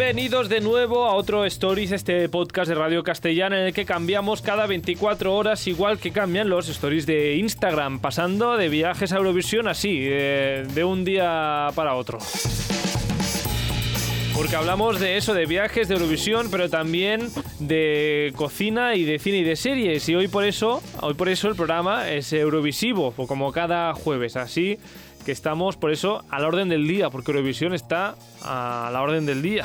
Bienvenidos de nuevo a otro Stories, este podcast de Radio Castellana en el que cambiamos cada 24 horas, igual que cambian los Stories de Instagram, pasando de viajes a Eurovisión así, de, de un día para otro. Porque hablamos de eso, de viajes, de Eurovisión, pero también de cocina y de cine y de series. Y hoy por eso, hoy por eso el programa es Eurovisivo, como cada jueves, así que estamos por eso a la orden del día, porque Eurovisión está a la orden del día.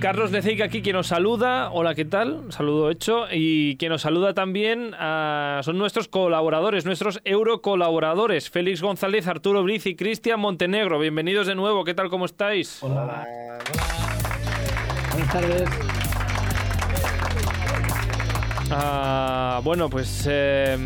Carlos Leceica aquí quien nos saluda. Hola, ¿qué tal? Saludo hecho. Y quien nos saluda también ah, son nuestros colaboradores, nuestros eurocolaboradores. Félix González, Arturo Briz y Cristian Montenegro. Bienvenidos de nuevo. ¿Qué tal? ¿Cómo estáis? Hola. Buenas tardes. Ah, bueno, pues eh,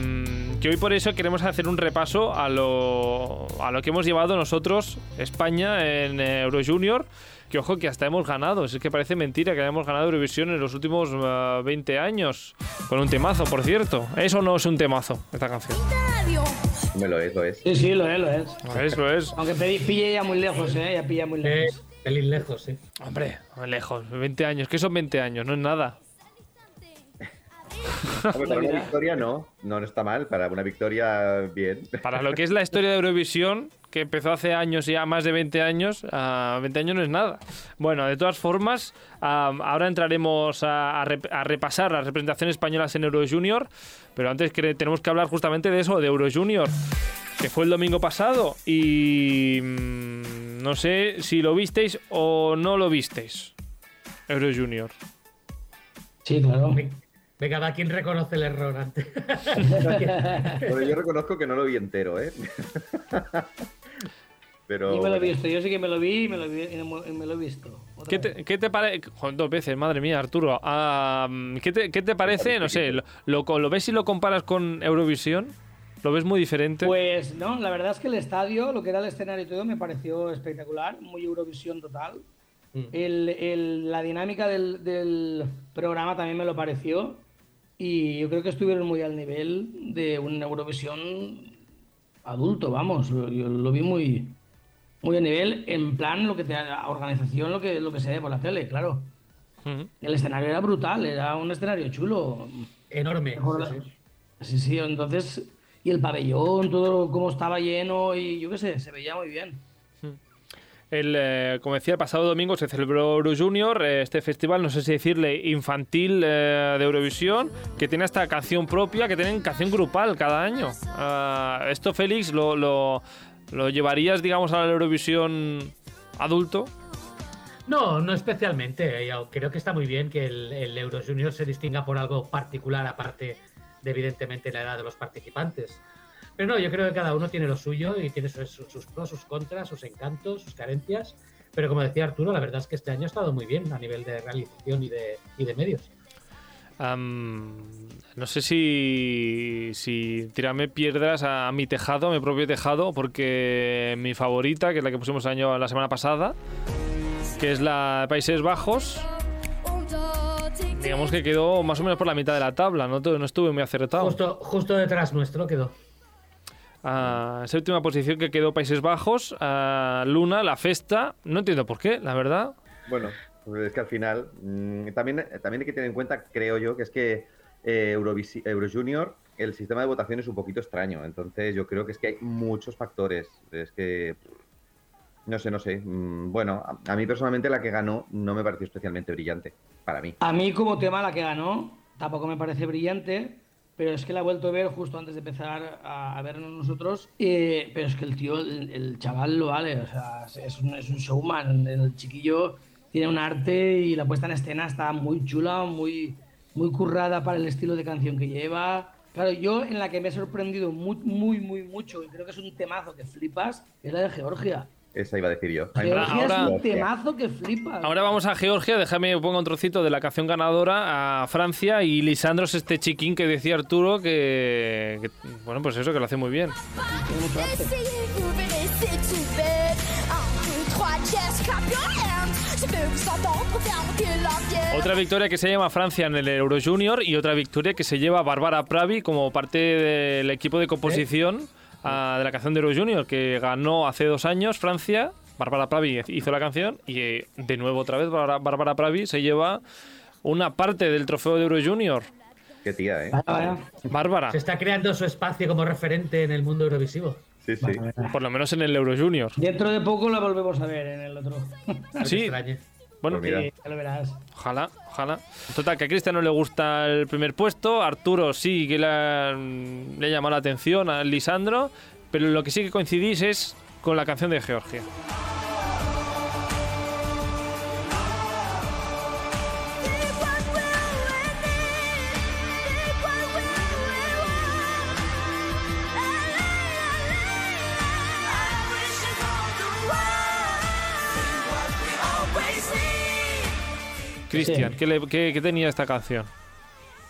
que hoy por eso queremos hacer un repaso a lo, a lo que hemos llevado nosotros, España, en Euro Junior. Que ojo, que hasta hemos ganado. Es que parece mentira que hayamos ganado Eurovisión en los últimos uh, 20 años. Con un temazo, por cierto. Eso no es un temazo, esta canción. Me lo es, lo es. Sí, sí, lo es, lo es. Lo es, lo es. Aunque pedí- pille ya muy lejos, ¿eh? Ya pilla muy lejos. Pelín lejos, sí. Hombre, lejos. 20 años. ¿Qué son 20 años? No es nada. Hombre, para una victoria no, no no está mal. Para una victoria, bien. Para lo que es la historia de Eurovisión, que empezó hace años, ya más de 20 años, a 20 años no es nada. Bueno, de todas formas, am, ahora entraremos a, a rep- a repasar las representaciones españolas en Euro Junior, pero antes que tenemos que hablar justamente de eso, de Euro Junior, que fue el domingo pasado y mm, no sé si lo visteis o no lo visteis. Euro Junior. Sí, claro. Venga, va, ¿quién reconoce el error antes? Bueno, yo reconozco que no lo vi entero, ¿eh? Pero. Y me lo he visto. Yo sí que me lo vi y me lo, vi- y me- lo he visto. ¿Qué te, qué te parece? Dos veces, madre mía, Arturo. ¿qué, te, qué te parece? No sé, lo, lo, lo ves y lo comparas con Eurovisión? ¿Lo ves muy diferente? Pues no, la verdad es que el estadio, lo que era el escenario y todo, me pareció espectacular, muy Eurovisión total. Mm. El- el- la dinámica del, del programa también me lo pareció y yo creo que estuvieron muy al nivel de una Eurovisión adulto, vamos, lo- yo lo vi muy, muy a nivel, en plan lo que te la organización, lo que, lo que se ve por la tele, claro. El escenario era brutal, era un escenario chulo. Enorme. Sí, sí. Sí, sí, entonces. Y el pabellón, todo como estaba lleno y yo qué sé, se veía muy bien. El, eh, como decía, el pasado domingo se celebró Euro Junior, eh, este festival, no sé si decirle infantil eh, de Eurovisión, que tiene hasta canción propia, que tienen canción grupal cada año. Ah, esto, Félix, lo, lo, lo llevarías, digamos, a la Eurovisión adulto? No, no especialmente. Yo creo que está muy bien que el, el Euro Junior se distinga por algo particular, aparte de evidentemente la edad de los participantes. Pero no, yo creo que cada uno tiene lo suyo y tiene sus, sus pros, sus contras, sus encantos, sus carencias. Pero como decía Arturo, la verdad es que este año ha estado muy bien a nivel de realización y de, y de medios. Am, no sé si, si tirarme piedras a, mi tejado, a mi propio tejado, porque mi favorita, que es la que pusimos el año, la semana pasada, que es la de Países Bajos, digamos que quedó más o menos por la mitad de la tabla, no, no estuve muy acertado. Justo, justo detrás nuestro quedó. En séptima posición que quedó Países Bajos, ah, Luna, La Festa, no entiendo por qué, la verdad. Bueno, pues es que al final. mm, también, también hay que tener en cuenta, creo yo, que es que eh, Eurovisi- Euro Junior, el sistema de votación es un poquito extraño. Entonces, yo creo que es que hay muchos factores. Es que. No sé, no sé. Mm, Bueno, a, a mí personalmente la que ganó no me pareció especialmente brillante. Para mí. A mí, como tema, la que ganó tampoco me parece brillante, pero es que la he vuelto a ver justo antes de empezar a, a vernos nosotros. eh, pero es que el tío, el, el chaval lo vale, o sea, es un, es un showman. El chiquillo tiene un arte y la puesta en escena está muy chula, muy, muy currada para el estilo de canción que lleva. Claro, yo en la que me he sorprendido muy, muy, muy mucho, y creo que es un temazo que flipas, es la de Georgia. Esa iba a decir yo. Georgia ahora- es un temazo que flipas. Ahora vamos a Georgia, déjame que ponga un trocito de la canción ganadora a Francia y Lisandro es este chiquín que decía Arturo que, que, bueno, pues eso, que lo hace muy bien. Otra victoria que se llama Francia en el Euro Junior y otra victoria que se lleva Bárbara Pravi como parte del equipo de composición ah, de la canción de Euro Junior que ganó hace dos años Francia Bárbara Pravi hizo la canción y eh, de nuevo otra vez Bárbara Bárbara Pravi se lleva una parte del trofeo de Euro Junior. Qué tía, ¿eh? Vaya. Bárbara, Se está creando su espacio como referente en el mundo eurovisivo. Sí, sí. por lo menos en el Euro Junior. Dentro de poco la volvemos a ver en el otro. Sí. Bueno, Pues mira. Sí, ya lo verás. ojalá, ojalá. Total, que a Cristian no le gusta el primer puesto, Arturo sí que le ha, le ha llamado la atención a Lisandro, pero lo que sí que coincidís es con la canción de Georgia. Cristian, Sí. ¿qué, le- qué- qué tenía esta canción?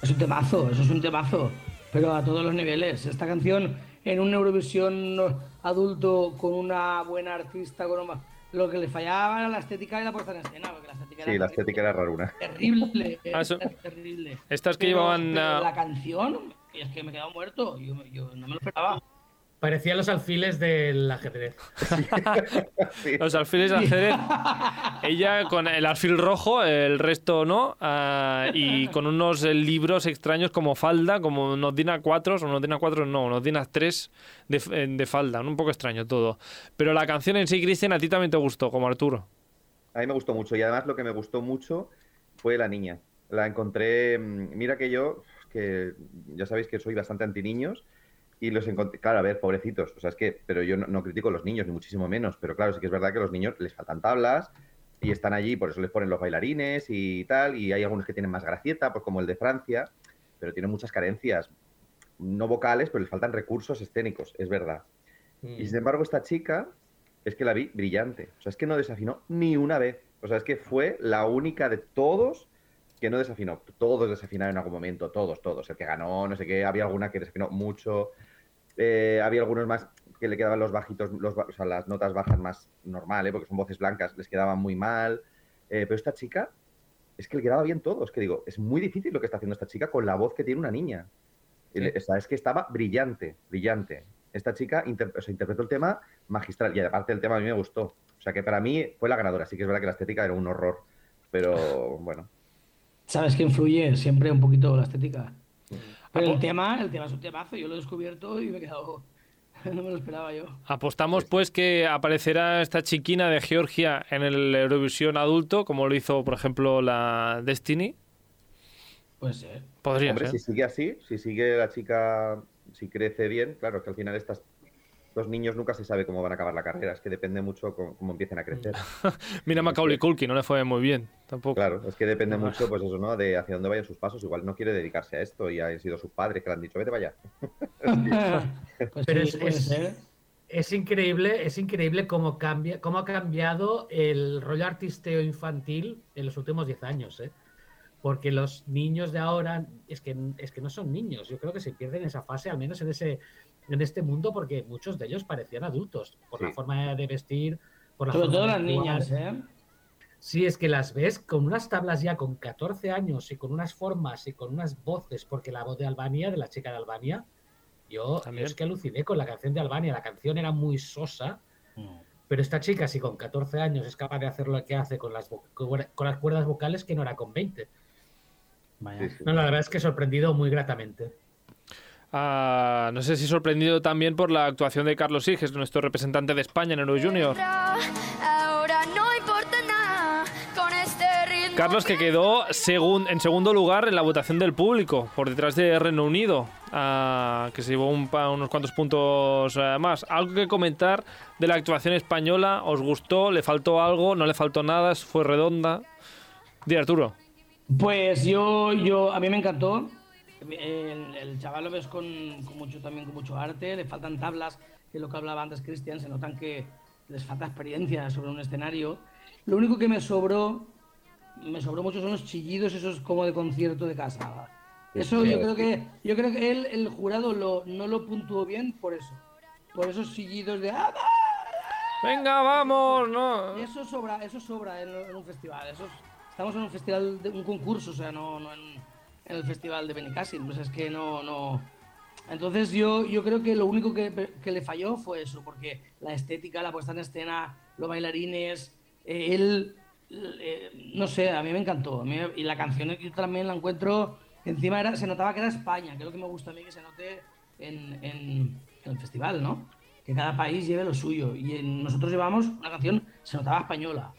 Es un temazo, eso es un temazo. Pero a todos los niveles. Esta canción en un Eurovisión adulto con una buena artista, con una- lo que le fallaba era la estética y la puesta en escena. Porque la estética Sí, era la estética era raruna. terrible. Ah, eso- terrible. Estas que Pero- llevaban, pero La canción, y es que me he quedado muerto. Yo, yo no me lo esperaba. Parecían los alfiles del ajedrez. Sí. Los alfiles de ajedrez. Ella con el alfil rojo, el resto no. ah, y con unos libros extraños como falda, como unos Dina 4, o unos Dina 4 no, unos Dina 3 de, f- eh, de falda. Un poco extraño todo. Pero la canción en sí, Cristian, a ti también te gustó, como Arturo. A mí me gustó mucho y además lo que me gustó mucho fue la niña. La encontré, mm, mira que yo, que ya sabéis que soy bastante anti niños y los encontré, claro, a ver, pobrecitos, o sea, es que, pero yo no, no critico a los niños, ni muchísimo menos, pero claro, sí que es verdad que a los niños les faltan tablas y están allí, por eso les ponen los bailarines y tal, y hay algunos que tienen más gracieta, pues como el de Francia, pero tienen muchas carencias, no vocales, pero les faltan recursos escénicos, es verdad. Y sin embargo, esta chica es que la vi brillante. O sea, es que no desafinó ni una vez. O sea, es que fue la única de todos que no desafinó. Todos desafinaron en algún momento, todos, todos. El que ganó, no sé qué, había alguna que desafinó mucho. Eh, había algunos más que le quedaban los bajitos, los, o sea, las notas bajas más normales, porque son voces blancas, les quedaban muy mal. Eh, pero esta chica, es que le quedaba bien todo. Es que digo, es muy difícil lo que está haciendo esta chica con la voz que tiene una niña. O sea, es que estaba brillante, brillante. Esta chica inter- o sea, interpretó el tema magistral y aparte el tema a mí me gustó. O sea que para mí fue la ganadora. Sí que es verdad que la estética era un horror. Pero bueno, ¿Sabes que influye siempre un poquito la estética? Pero el tema, el tema es un temazo. Yo lo he descubierto y me he quedado. No me lo esperaba yo. Apostamos pues que aparecerá esta chiquina de Georgia en el Eurovisión adulto, como lo hizo, por ejemplo, la Destiny. Puede ser. Podría hombre, ser. si sigue así, si sigue la chica, si crece bien, claro, que al final estas los niños nunca se sabe cómo van a acabar la carrera. Es que depende mucho cómo, cómo empiecen a crecer. Mira Macaulay Culkin, no le fue muy bien tampoco. Claro, es que depende mucho, pues eso, ¿no? De hacia dónde vayan sus pasos. Igual no quiere dedicarse a esto y han sido sus padres que le han dicho, vete vaya. pues Pero sí, es- puede es- ser. Es increíble, es increíble cómo cambia, cómo ha cambiado el rollo artisteo infantil en los últimos 10 años, ¿eh? Porque los niños de ahora es que, es que no son niños. Yo creo que se pierden esa fase, al menos en ese, en este mundo, porque muchos de ellos parecían adultos, por la forma de vestir, por la Sobre forma todo de las actuar. niñas, ¿eh? Sí, es que las ves con unas tablas ya con 14 años y con unas formas y con unas voces, porque la voz de Albania, de la chica de Albania, yo, es que aluciné con la canción de Albania. La canción era muy sosa, pero esta chica, si con 14 años es capaz de hacer lo que hace con las, vo- con las cuerdas vocales, que no era con 20. Vaya. Sí, sí. No, la verdad es que he sorprendido muy gratamente. Ah, no sé si sorprendido también por la actuación de Carlos Siges, nuestro representante de España en Euro Junior. Ahora no importa nada con este ritmo. Carlos que quedó segun- en segundo lugar en la votación del público, por detrás de Reino Unido, ah, que se llevó un unos cuantos puntos eh, más. ¿Algo que comentar de la actuación española? ¿Os gustó? ¿Le faltó algo? ¿No le faltó nada? ¿Fue redonda? Di Arturo. Pues yo, yo, a mí me encantó. El, el chaval lo ves con, con mucho, también con mucho arte. Le faltan tablas, que es lo que hablaba antes Cristian. Se notan que les falta experiencia sobre un escenario. Lo único que me sobró, me sobró mucho son los chillidos esos como de concierto de casa. Eso yo creo que, yo creo que él, el jurado lo, no lo puntuó bien por eso. Por esos chillidos de ¡Ah, Venga, vamos, ¿no? eso sobra, eso sobra en, en un festival. Eso es- estamos en un festival, de, un concurso, o sea, no, no en, en el festival de Benicassim. Pues es que no, no. Entonces yo, yo creo que lo único que, que le falló fue eso, porque la estética, la puesta en escena los bailarines, eh, él, eh, no sé, a mí me encantó. A mí y la canción yo también la encuentro, encima era, se notaba que era España, que es lo que me gusta a mí que se note en, en- en el festival, ¿no? Que cada país lleve lo suyo. Y en- nosotros llevamos una canción, se notaba española.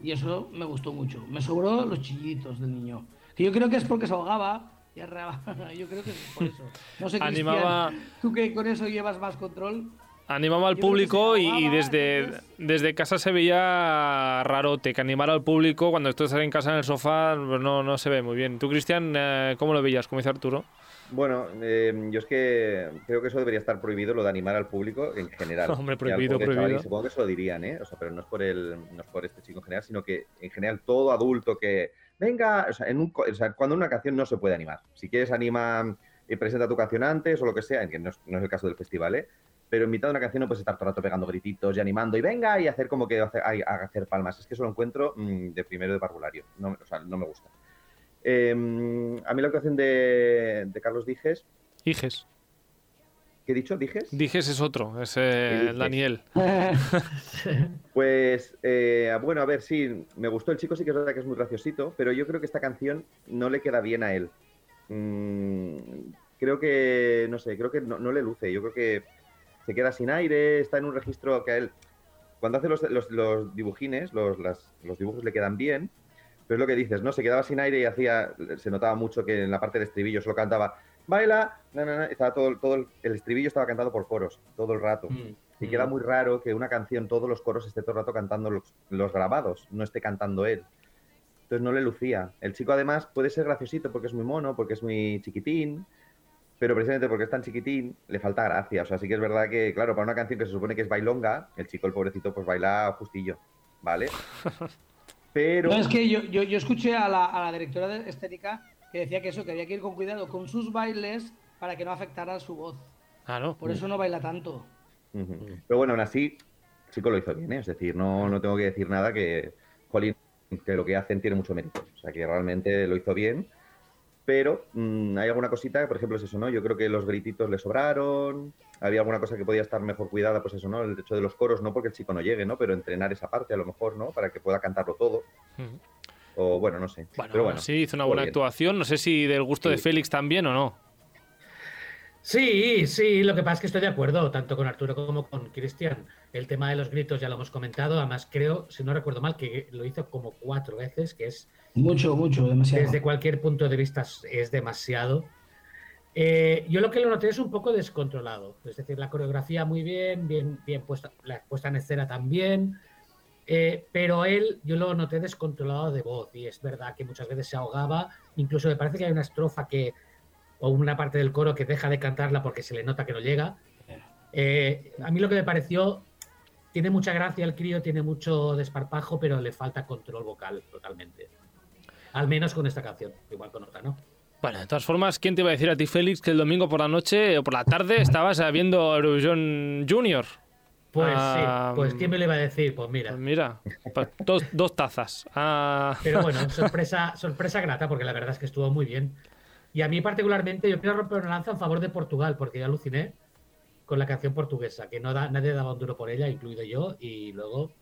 Y eso me gustó mucho. Me sobró los chillitos del niño. Que yo creo que es porque se ahogaba y arreaba. Yo creo que es por eso. No sé, Cristian, Animaba- tú que con eso llevas más control. Animaba al Yo público y, desde, desde casa se veía rarote, que animar al público cuando estás en casa en el sofá pues no, no se ve muy bien. ¿Tú, Cristian, eh, cómo lo veías? Como dice Arturo. Bueno, eh, yo es que creo que eso debería estar prohibido, lo de animar al público en general. Hombre, prohibido, chaval, prohibido. supongo que se lo dirían, ¿eh? O sea, pero no es por el, no es por este chico en general, sino que en general todo adulto que venga, o sea, en un, o sea, cuando una canción no se puede animar. Si quieres anima y presenta tu canción antes o lo que sea, que no es, no es el caso del festival, ¿eh? Pero en mitad de una canción no puedes estar todo el rato pegando grititos y animando y venga y hacer como que hacer palmas. Es que eso lo encuentro mm, de primero de parvulario. No, o sea, no me gusta. Eh, a mí la actuación de, de Carlos Dijes, Dijes. ¿Qué he dicho? ¿Dijes? Dijes es otro, es eh. Daniel. Pues eh, bueno, a ver, sí, me gustó el chico, sí que es verdad que es muy graciosito, pero yo creo que esta canción no le queda bien a él. Mm, creo que, no sé, creo que no, no le luce, yo creo que se queda sin aire, está en un registro que a él, cuando hace los, los- los dibujines, los, las- los dibujos le quedan bien, pero es lo que dices, ¿no? Se quedaba sin aire y hacía, se notaba mucho que en la parte del estribillo solo cantaba, baila, na, na, na", estaba todo, todo el, el estribillo estaba cantado por coros, todo el rato. Mm, Y mm. queda muy raro que una canción, todos los coros esté todo el rato cantando los, los grabados, no esté cantando él. Entonces no le lucía. El chico además puede ser graciosito porque es muy mono, porque es muy chiquitín, pero precisamente porque es tan chiquitín, le falta gracia. O sea, sí que es verdad que, claro, para una canción que se supone que es bailonga, el chico, el pobrecito, pues baila justillo, ¿vale? Pero... No, es que yo, yo, yo escuché a la, a la directora de estética que decía que eso, que había que ir con cuidado con sus bailes para que no afectara su voz. Ah, no. Por eso no baila tanto. Pero bueno, aún así, el chico lo hizo bien, ¿eh? Es decir, no, no tengo que decir nada que, jolín, que lo que hacen tiene mucho mérito. O sea, que realmente lo hizo bien. Pero mm, hay alguna cosita, por ejemplo, es eso, ¿no? Yo creo que los grititos le sobraron. Había alguna cosa que podía estar mejor cuidada, pues eso, ¿no? El hecho de los coros, no porque el chico no llegue, ¿no? Pero entrenar esa parte a lo mejor, ¿no? Para que pueda cantarlo todo. Ujú. O bueno, no sé. Bueno, Pero bueno, sí, hizo una buena bien. actuación. No sé si del gusto de. Félix también o no. Sí, sí, lo que pasa es que estoy de acuerdo, tanto con Arturo como con Cristian. El tema de los gritos ya lo hemos comentado, además creo, si no recuerdo mal, que lo hizo como cuatro veces, que es Mucho, mucho, demasiado. desde cualquier punto de vista es- es demasiado. Eh, yo lo que lo noté es un poco descontrolado, es decir, la coreografía muy bien, bien, bien puesta, la puesta en escena también, eh, pero él yo lo noté descontrolado de voz y es verdad que muchas veces se ahogaba, incluso me parece que hay una estrofa que o una parte del coro que deja de cantarla porque se le nota que no llega. Eh, a mí lo que me pareció tiene mucha gracia el crío, tiene mucho desparpajo, pero le falta control vocal totalmente. Al menos con esta canción, igual con otra, ¿no? Bueno, de todas formas, ¿quién te iba a decir a ti, Félix, que el domingo por la noche o por la tarde estabas viendo Eurovisión Junior? Pues Ah, sí, pues ¿quién me lo iba a decir? Pues mira. Pues mira, pa- dos, dos tazas. Ah, Pero bueno, sorpresa, sorpresa grata, porque la verdad es que estuvo muy bien. Y a mí particularmente, yo quiero romper una lanza en favor de Portugal, porque yo aluciné con la canción portuguesa, que no da, nadie daba un duro por ella, incluido yo, y luego...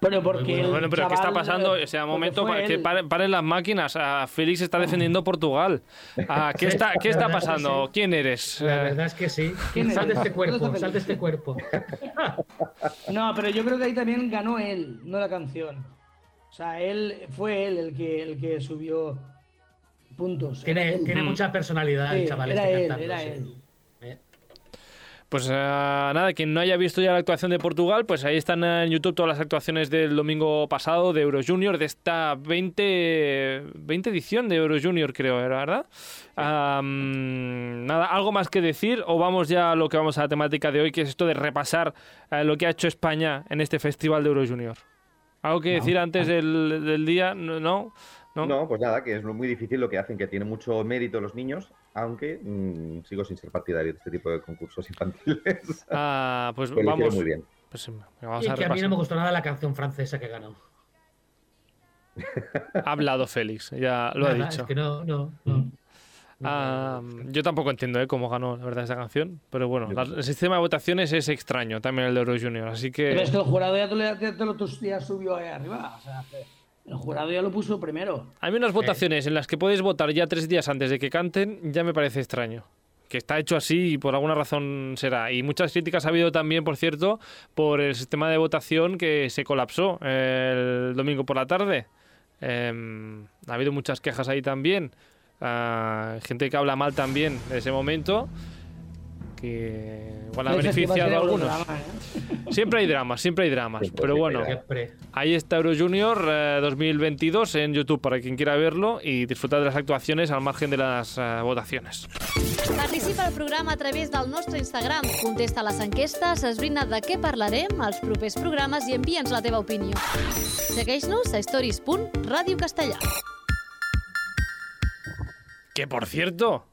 Pero porque. Bueno, el bueno, pero ¿qué está pasando? eh, O sea, un porque momento, fue pa- que paren, paren las máquinas. Ah, Félix está defendiendo Portugal. Ah, ¿qué, está, ¿Qué está pasando? sí. ¿Quién eres? La Eh, verdad es que sí. ¿Quién Sal de este cuerpo, ¿Dónde sal de este cuerpo. No, pero yo creo que ahí también ganó él, no la canción. O sea, él fue él el que, el que subió puntos. Tiene, tiene mucha personalidad el Sí, chaval era este él, cantando, era sí. él. Eh, Pues eh, nada, quien no haya visto ya la actuación de Portugal, pues ahí están en YouTube todas las actuaciones del domingo pasado de Euro Junior, de esta 20, 20 edición de Euro Junior, creo, ¿era verdad? Nada, ¿algo más que decir o vamos ya a lo que vamos a la temática de hoy, que es esto de repasar eh, lo que ha hecho España en este festival de Euro Junior? ¿Algo que No. decir antes del, del día? No, no. ¿No? No, pues nada, que es lo- muy difícil lo que hacen, que tiene mucho mérito los niños, aunque mm, sigo sin ser partidario de este tipo de concursos infantiles. Ah, pues Pero vamos, muy bien. pues, vamos Y a que a mí no me gustó nada la canción francesa que ganó. Ha hablado Félix, ya lo ha dicho. Es que no, no, no. Ah, yo tampoco entiendo ¿eh? cómo ganó, la verdad, esta canción. Pero bueno, la- el sistema de votaciones es extraño también el de Euro Junior. Así Pero es que que el jurado ya te lo, ya te lo ya subió ahí arriba. O sea, que el jurado ya lo puso primero. hay unas votaciones en las que puedes votar ya tres días antes de que canten, ya me parece extraño. Que está hecho así y por alguna razón será. Y muchas críticas ha habido también, por cierto, por el sistema de votación que se colapsó el domingo por la tarde. Em, ha habido muchas quejas ahí también. Ah, gente que habla mal también de ese momento. Que igual ha beneficiado a algunos. drama, ¿eh? Siempre hay dramas, siempre hay dramas. Siempre, Pero bueno, Siempre. ahí está Euro Junior eh, 2022 en YouTube para quien quiera verlo y disfrutar de las actuaciones al margen de las eh, votaciones. Participa al programa a través del nostre Instagram. Contesta les enquestes, esbrina de què parlarem als propers programes i envia'ns la teva opinió. Segueix-nos a stories.radiocastellà. Que por cierto,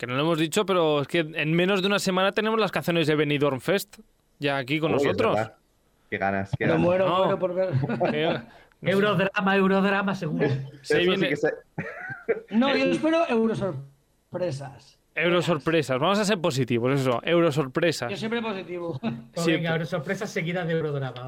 que no lo hemos dicho, pero es que en menos de una semana tenemos las canciones de Benidorm Fest ya aquí con Uy, nosotros. Qué ganas, qué Me ganas. muero, No. muero por ver. Eurodrama, eurodrama, seguro. sí que se- No, yo espero eurosorpresas. Eurosorpresas. Vamos a ser positivos, eso. Yo Eurosorpresas. siempre positivo. Pues venga, sorpresa seguida de eurodrama.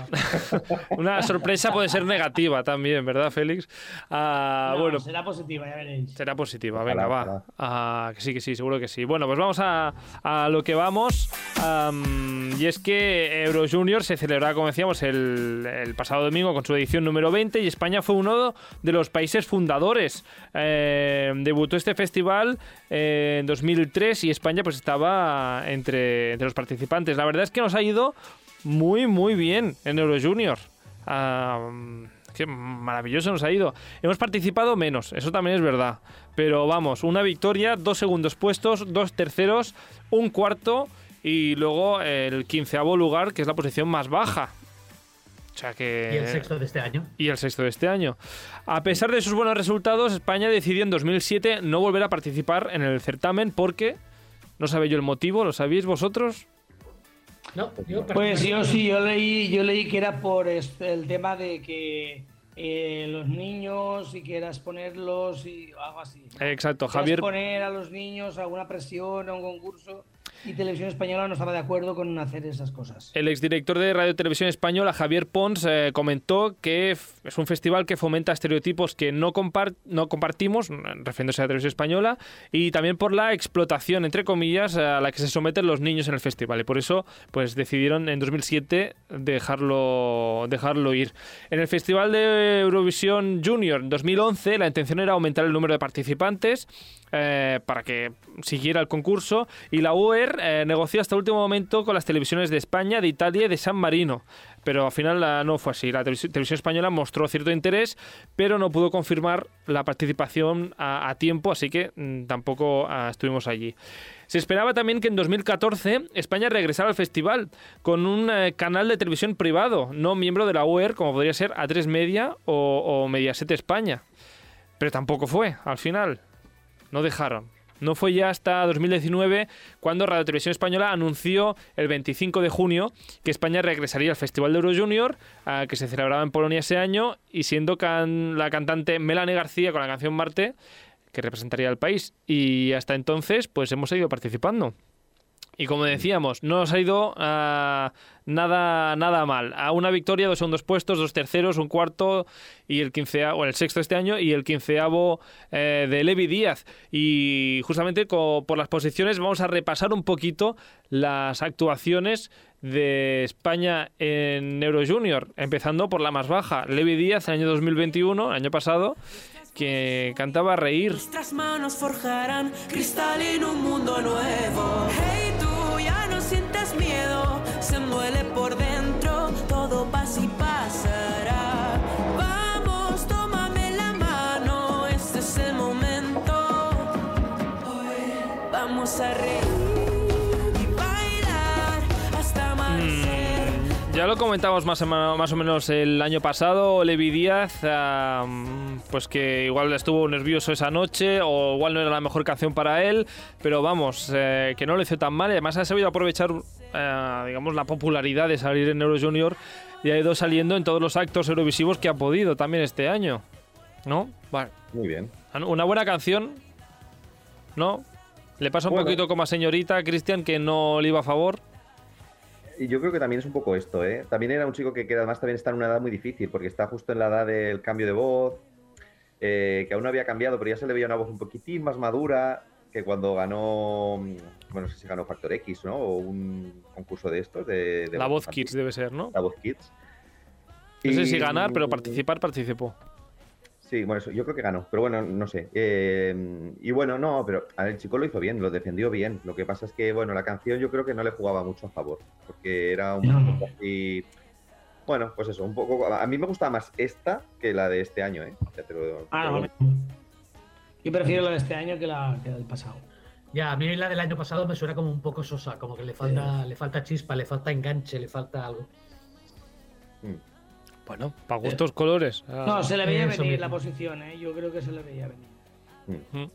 Una sorpresa puede ser negativa también, ¿verdad, Félix? Ah, No, bueno, será positiva, ya veréis. Será positiva, Ojalá, venga, va. ojalá. Ah, que sí, que sí, seguro que sí. Bueno, pues vamos a, a lo que vamos. Am, y es que Euro Junior se celebraba, como decíamos, el, el pasado domingo con su edición número 20 y España fue uno de los países fundadores. Eh, debutó este festival eh, en 2003 y España pues estaba entre, los participantes. La verdad es que nos ha ido muy, muy bien en Euro Junior. Am, Qué maravilloso nos ha ido. Hemos participado menos, eso también es verdad. Pero vamos, una victoria, dos segundos puestos, dos terceros, un cuarto y luego el quinceavo lugar, que es la posición más baja. O sea que... Y el sexto de este año. y el sexto de este año. A pesar de sus buenos resultados, España decidió en 2007 no volver a participar en el certamen porque... No sabe yo el motivo, ¿lo sabéis vosotros? No, yo Pues yo sí, yo leí, yo leí que era por este- el tema de que eh, los niños y quieras ponerlos y algo así. ¿no? Exacto, Quieras Javier... poner a los niños alguna presión a un concurso y Televisión Española no estaba de acuerdo con hacer esas cosas. El exdirector de Radio Televisión Española, Javier Pons, eh, comentó que es un festival que fomenta estereotipos que no, compar- no compartimos, refiriéndose a televisión española, y también por la explotación, entre comillas, a la que se someten los niños en el festival. Y por eso pues decidieron en 2007 dejarlo, dejarlo ir. En el Festival de Eurovisión Junior 2011, la intención era aumentar el número de participantes eh, para que siguiera el concurso y la Eh, negoció hasta el último momento con las televisiones de España, de Italia y de San Marino. Pero al final ah, no fue así. La televisi- televisión española mostró cierto interés, pero no pudo confirmar la participación a, a tiempo, así que mm, tampoco ah, estuvimos allí. Se esperaba también que en 2014 España regresara al festival con un eh, canal de televisión privado, no miembro de la UER, como podría ser A3 Media o, o Mediaset España. Pero tampoco fue, al final. No dejaron. No fue ya hasta 2019 cuando Radio Televisión Española anunció el 25 de junio que España regresaría al Festival de Euro Junior, ah, que se celebraba en Polonia ese año, y siendo can- la cantante Melanie García con la canción Marte, que representaría al país. Y hasta entonces, pues hemos seguido participando. Y como decíamos, no nos ha ido ah, nada, nada mal. A una victoria, dos segundos puestos, dos terceros, un cuarto y el quinceavo, el sexto este año y el quinceavo eh, de Levi Díaz. Y justamente por las posiciones vamos a repasar un poquito las actuaciones de España en Euro Junior, empezando por la más baja, Levi Díaz, el año 2021, el año pasado, que cantaba Reír. Nuestras manos forjarán cristal en un mundo nuevo. Hey, Comentamos más o, menos, más o menos el año pasado, Levi Díaz, ah, pues que igual estuvo nervioso esa noche o igual no era la mejor canción para él, pero vamos, eh, que no lo hizo tan mal y además ha sabido aprovechar, eh, digamos, la popularidad de salir en Euro Junior y ha ido saliendo en todos los actos eurovisivos que ha podido también este año, ¿no? Bueno, Muy bien. una buena canción ¿no? Le pasa un Bueno. poquito como a señorita Cristian que no le iba a favor. Y yo creo que también es un poco esto, ¿eh? También era un chico que, que además también está en una edad muy difícil, porque está justo en la edad del cambio de voz, eh, que aún no había cambiado, pero ya se le veía una voz un poquitín más madura que cuando ganó, mm, bueno, no sé si ganó Factor X, ¿no? O un concurso de estos, de, de La voz. Kids debe ser, ¿no? La voz Kids. No sé si ganar, pero participar participó. Sí, bueno, eso, yo creo que ganó, pero bueno, no sé. Eh, y bueno, no, pero a ver, el chico lo hizo bien, lo defendió bien. Lo que pasa es que, bueno, la canción yo creo que no le jugaba mucho a favor, porque era un No. poco así. Bueno, pues eso, un poco. A mí me gustaba más esta que la de este año, ¿eh? Ya te lo- Ah, bueno. Yo prefiero la de este año que la, que la del pasado. Ya, a mí la del año pasado me suena como un poco sosa, como que le falta, le falta chispa, le falta enganche, le falta algo. Mm. Bueno, para gustos colores. Ah. No, se le veía Eso venir mismo. la posición, ¿eh? Yo creo que se le veía venir.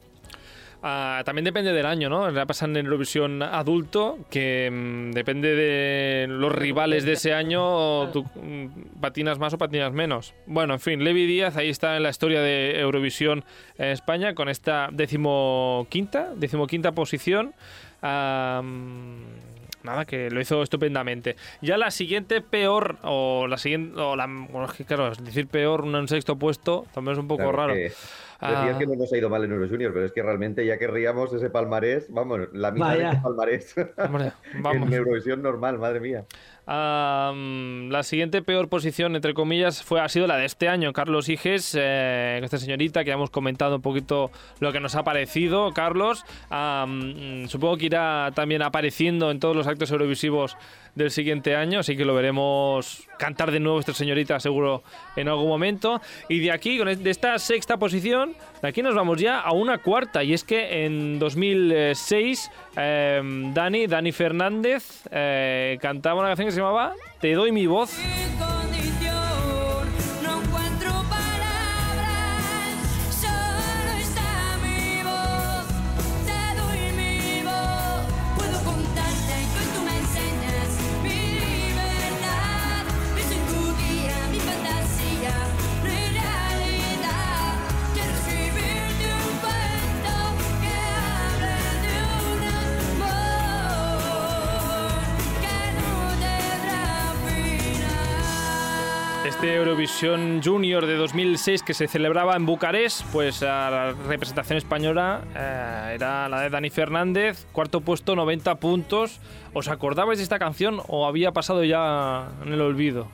Ah, también depende del año, ¿no? Ya pasan en Eurovisión adulto, que mm, depende de los rivales de ese año, tú mm, patinas más o patinas menos. Bueno, en fin, Levi Díaz ahí está en la historia de Eurovisión en España con esta decimoquinta, decimoquinta posición. Ah, mm, Nada, que lo hizo estupendamente. Ya la siguiente peor, o la siguiente, o la, bueno, es que claro, decir peor, un sexto puesto, también es un poco Claro, raro. que Ah. Decías que no nos ha ido mal en Euro Junior, pero es que realmente ya querríamos ese palmarés, vamos, la mitad de ese palmarés Hombre, vamos. en Eurovisión normal, madre mía. La siguiente peor posición, entre comillas, fue, ha sido la de este año. Carlos Higes, eh, esta señorita que ya hemos comentado un poquito lo que nos ha parecido. Carlos, mm, supongo que irá también apareciendo en todos los actos eurovisivos del siguiente año, así que lo veremos cantar de nuevo esta señorita seguro en algún momento. Y de aquí, de esta sexta posición, de aquí nos vamos ya a una cuarta, y es que en 2006 eh, Dani, Dani Fernández, eh, cantaba una canción que se llamaba Te doy mi voz. Eurovisión Junior de 2006 que se celebraba en Bucarest, pues a la representación española eh, era la de Dani Fernández, cuarto puesto, 90 puntos. ¿Os acordabais de esta canción o había pasado ya en el olvido?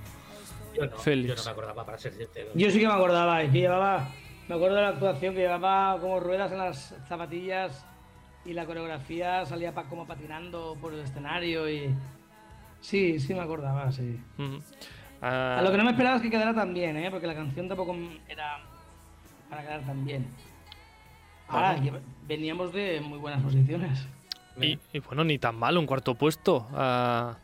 Yo no, Félix. yo no me acordaba, para ser sincero. Yo sí que me acordaba, es que llevaba, me acuerdo de la actuación que llevaba como ruedas en las zapatillas y la coreografía salía pa- como patinando por el escenario y sí, sí me acordaba, sí. Ujú. Ah, A lo que no me esperaba es que quedara tan bien, ¿eh? porque la canción tampoco era para quedar tan bien. Ahora, lleva- veníamos de muy buenas posiciones. y, y bueno, ni tan mal, un cuarto puesto. Ah,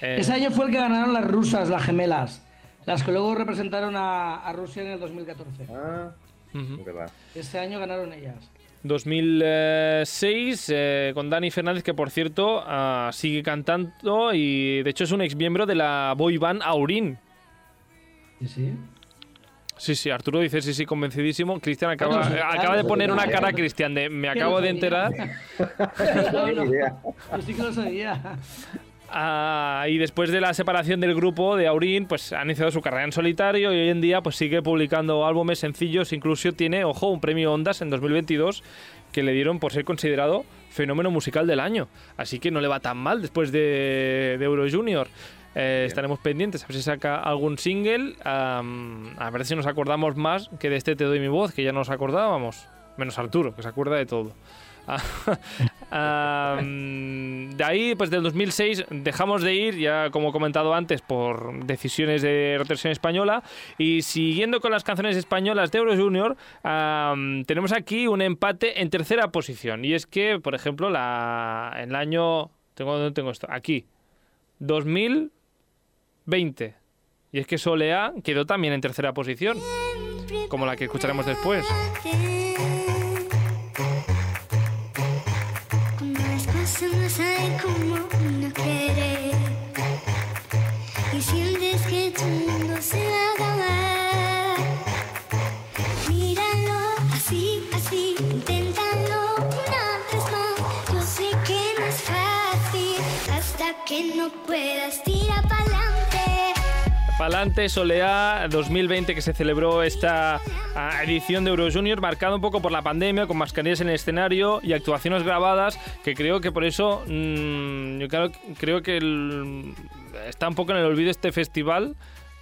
eh, Ese año fue el que ganaron las rusas, las gemelas, las que luego representaron a, a Rusia en el 2014. Ah, es verdad. Ese año ganaron ellas. 2006 eh, con Dani Fernández, que por cierto ah, sigue cantando y de hecho es un ex miembro de la boy band Aurin. Sí, sí. Sí, sí, Arturo dice sí, sí, convencidísimo. Cristian acaba, Bueno, sí, acaba claro, de poner una cara, Cristian, de me acabo de enterar. No, No no, yo sí que lo sabía. Ah, y después de la separación del grupo de Aurin, pues ha iniciado su carrera en solitario y hoy en día pues sigue publicando álbumes sencillos. Incluso tiene, ojo, un premio Ondas en 2022 que le dieron por ser considerado fenómeno musical del año. Así que no le va tan mal después de, de Euro Junior. Eh, estaremos pendientes a ver si saca algún single. a ver si nos acordamos más que de este Te doy mi voz, que ya nos acordábamos. Menos Arturo, que se acuerda de todo. De ahí, pues del 2006, dejamos de ir, ya como he comentado antes, por decisiones de rotación española. Y siguiendo con las canciones españolas de Euro Junior, tenemos aquí un empate en tercera posición. Y es que, por ejemplo, la, en el año. Tengo, ¿Dónde tengo esto? Aquí. 2020. Y es que Soleá quedó también en tercera posición, como la que escucharemos después. se me sale como una pared y sientes que tu mundo se va a acabar. Míralo así, así, inténtalo una vez más. Yo sé que no es fácil hasta que no puedas Palante Soleá 2020 que se celebró esta ah, edición de Euro Junior marcada un poco por la pandemia con mascarillas en el escenario y actuaciones grabadas que creo que por eso mm, yo creo, creo que el- está un poco en el olvido este festival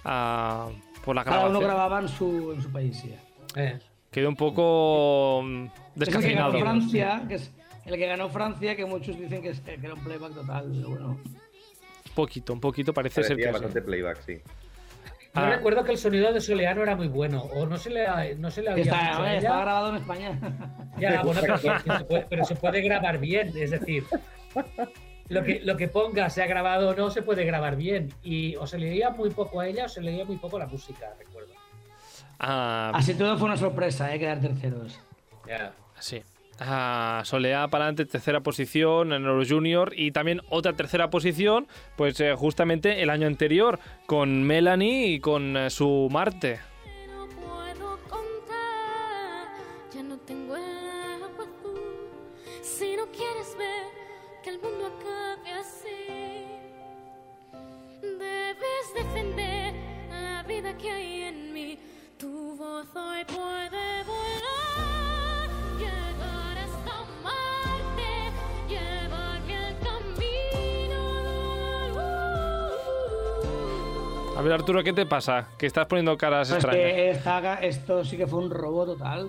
ah, por la Cada uno grabación. grababa en su, en su país. sí. Eh, Quedó un poco mm, Es el que ganó descafeinado. Francia, que es el que ganó Francia, que muchos dicen que, es- que era un playback total. Pero bueno, Un poquito, un poquito parece ser Parecía que sí. bastante playback, sí. Yo Ah. recuerdo que el sonido de Soleano era muy bueno, o no se le, ha- no se le había está, a ella. está grabado en España. Ya, bueno, pero, se puede, pero se puede grabar bien, es decir, lo que, lo que ponga, sea grabado o no, se puede grabar bien. Y o se le leía muy poco a ella o se le leía muy poco la música, recuerdo. Ah, Así todo fue una sorpresa, ¿eh? Quedar terceros. Ya. Sí. Ah, Soleá para adelante, tercera posición en Euro Junior y también otra tercera posición, pues eh, justamente el año anterior con Melanie y con eh, su Marte. Defender la vida que hay en mí. Tu voz hoy puede A ver, Arturo, ¿qué te pasa? Que estás poniendo caras Pero es extrañas. que esta- esto sí que fue un robo total.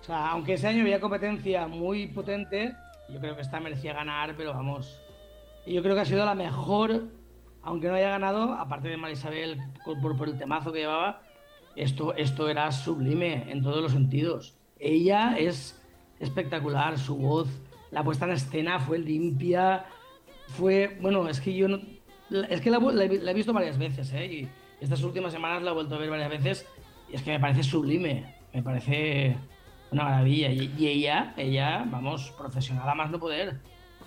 O sea, aunque ese año había competencia muy potente, yo creo que esta merecía ganar, pero vamos. Y yo creo que ha sido la mejor, aunque no haya ganado, aparte de Marisabel por, por- el temazo que llevaba, esto, esto era sublime en todos los sentidos. Ella es espectacular, su voz, la puesta en escena fue limpia, fue, bueno, es que yo no, es que la, he- la he visto varias veces, ¿eh? Y estas últimas semanas la he vuelto a ver varias veces y es que me parece sublime, me parece una maravilla. Y, y ella, ella, vamos, profesional a más no poder.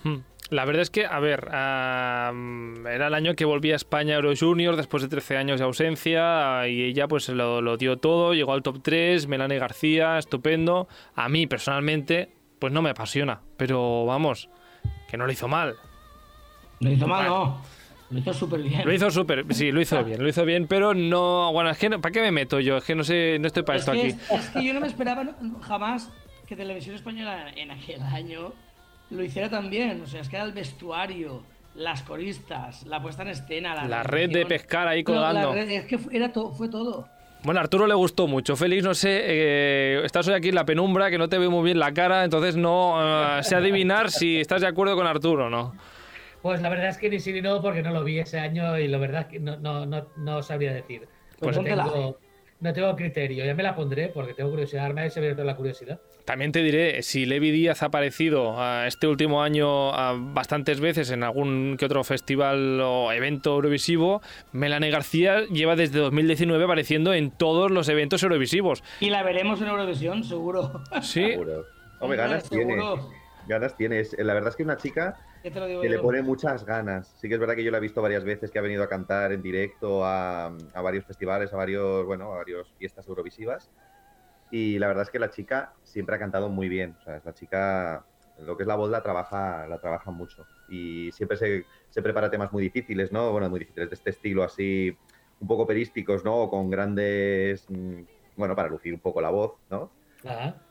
Hmm. La verdad es que, a ver, era el año que volvía a España Euro Junior después de 13 años de ausencia y ella pues lo, lo dio todo, llegó al top 3, Melanie García, estupendo. A mí personalmente pues no me apasiona, pero vamos, que no lo hizo mal. Lo hizo mal, no. Lo hizo súper bien. Lo hizo súper, sí, lo hizo bien, lo hizo bien, pero no, bueno, es que no- ¿para qué me meto yo? Es que no sé, no estoy para Es esto que, aquí. es, que yo no me esperaba jamás que Televisión Española en aquel año lo hiciera tan bien. O sea, es que era el vestuario, las coristas, la puesta en escena, la, La red de pescar ahí No, la colgando. red- es que era to- fue todo. Bueno, a Arturo le gustó mucho. Félix, no sé, eh, estás hoy aquí en la penumbra, que no te veo muy bien la cara, entonces no eh, sé adivinar si estás de acuerdo con Arturo o no. Pues la verdad es que ni sí ni no, porque no lo vi ese año y la verdad es que no, no, no, no sabría decir. Pues no, póntela. tengo, no tengo criterio, ya me la pondré porque tengo curiosidad, me ha abierto la curiosidad. También te diré, si Levi Díaz ha aparecido ah, este último año ah, bastantes veces en algún que otro festival o evento eurovisivo, Melanie García lleva desde 2019 apareciendo en todos los eventos eurovisivos. Y la veremos en Eurovisión, seguro. Sí, Seguro. Hombre, ganas tiene. Ganas tiene. Es- La verdad es que es una chica que le pone muchas ganas. Sí que es verdad que yo la he visto varias veces que ha venido a cantar en directo a, a varios festivales, a varios, bueno, a varios fiestas eurovisivas. Y la verdad es que la chica siempre ha cantado muy bien. O sea, es la chica, lo que es la voz la trabaja, la trabaja mucho. Y siempre se, se prepara temas muy difíciles, ¿no? Bueno, muy difíciles de este estilo así, un poco perísticos, ¿no? O con grandes, mm, bueno, para lucir un poco la voz, ¿no? Ajá.